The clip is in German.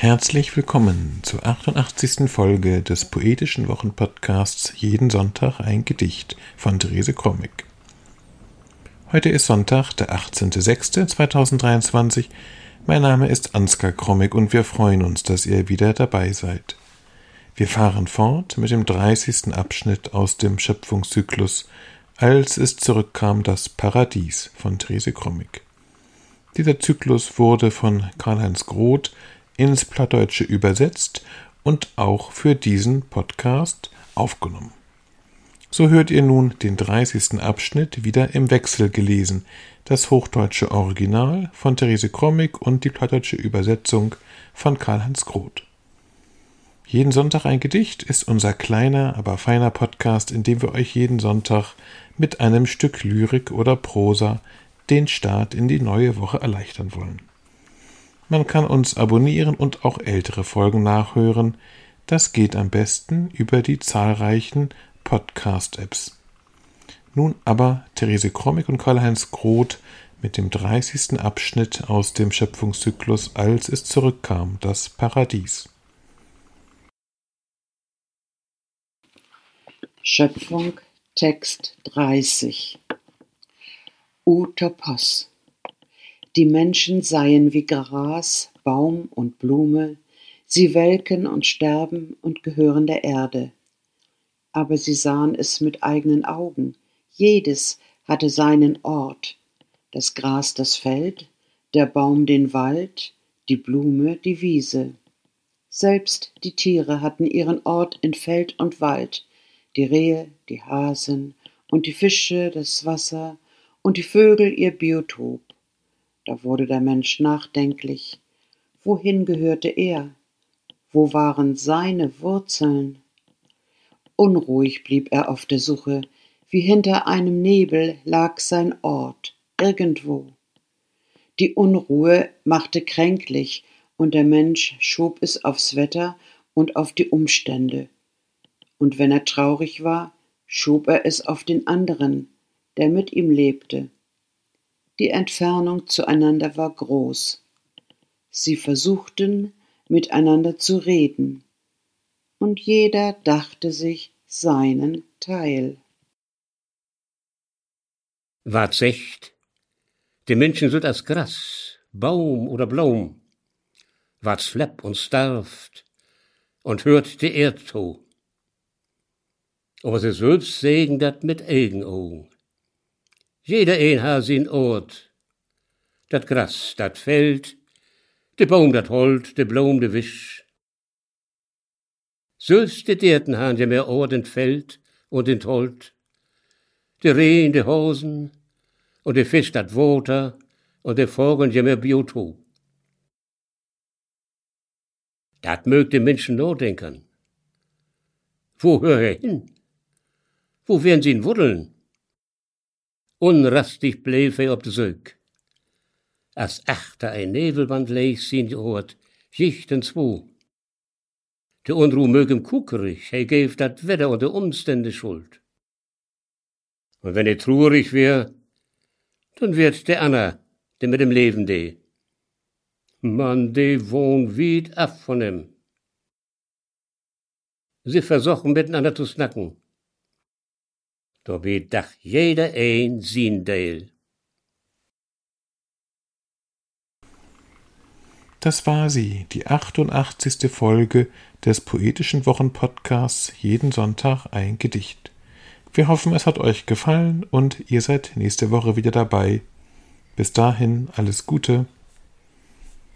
Herzlich willkommen zur 88. Folge des poetischen Wochenpodcasts Jeden Sonntag ein Gedicht von Therese Krommig. Heute ist Sonntag, der 18.06.2023. Mein Name ist Ansgar Krommig und wir freuen uns, dass ihr wieder dabei seid. Wir fahren fort mit dem 30. Abschnitt aus dem Schöpfungszyklus Als es zurückkam das Paradies von Therese Krommig. Dieser Zyklus wurde von Karl-Heinz Groth ins Plattdeutsche übersetzt und auch für diesen Podcast aufgenommen. So hört ihr nun den 30. Abschnitt wieder im Wechsel gelesen, das hochdeutsche Original von Therese Krommig und die plattdeutsche Übersetzung von Karl-Heinz Groth. Jeden Sonntag ein Gedicht ist unser kleiner, aber feiner Podcast, in dem wir euch jeden Sonntag mit einem Stück Lyrik oder Prosa den Start in die neue Woche erleichtern wollen. Man kann uns abonnieren und auch ältere Folgen nachhören. Das geht am besten über die zahlreichen Podcast-Apps. Nun aber Therese Krommig und Karl-Heinz Groth mit dem 30. Abschnitt aus dem Schöpfungszyklus Als es zurückkam, das Paradies. Schöpfung Text 30 Utopos die Menschen seien wie Gras, Baum und Blume, sie welken und sterben und gehören der Erde. Aber sie sahen es mit eigenen Augen, jedes hatte seinen Ort, das Gras das Feld, der Baum den Wald, die Blume die Wiese. Selbst die Tiere hatten ihren Ort in Feld und Wald, die Rehe, die Hasen und die Fische das Wasser und die Vögel ihr Biotop. Da wurde der Mensch nachdenklich. Wohin gehörte er? Wo waren seine Wurzeln? Unruhig blieb er auf der Suche, wie hinter einem Nebel lag sein Ort, irgendwo. Die Unruhe machte kränklich, und der Mensch schob es aufs Wetter und auf die Umstände. Und wenn er traurig war, schob er es auf den anderen, der mit ihm lebte. Die Entfernung zueinander war groß. Sie versuchten, miteinander zu reden, und jeder dachte sich seinen Teil. Wart secht, die Menschen sind als Gras, Baum oder Blom, wart flepp und starft und hört die Erd to. Aber sie selbst segen dat mit Augen. Jeder een ha sin Ort. Dat Gras, dat Feld, de Baum, dat Holt, de Blom, de Wisch. Sülst de Derten han ja mehr Ort in Feld und in Holt. De Reh in de Hosen und de Fisch dat Water und de Vogel ja mehr Biotop. Dat mögt de Menschen nur denken. Wo hör er hin? Wo werden sie ihn wuddeln? Onrastig bleef hij op de zeuk. Als achter een nevelwand leeg zien hoort, jichten zwo. De onruhe mög hem kukerig, hij geeft dat Wetter und de Umstände schuld. Und wenn er trurig wär, dann wird der Anna, der mit dem Leben de. Man, de wohnt weit ab von ihm. Sie versuchen miteinander zu snacken. Dabei dach jeder ein sein Teil. Das war sie, die 88. Folge des poetischen Wochenpodcasts Jeden Sonntag ein Gedicht. Wir hoffen, es hat euch gefallen und ihr seid nächste Woche wieder dabei. Bis dahin alles Gute.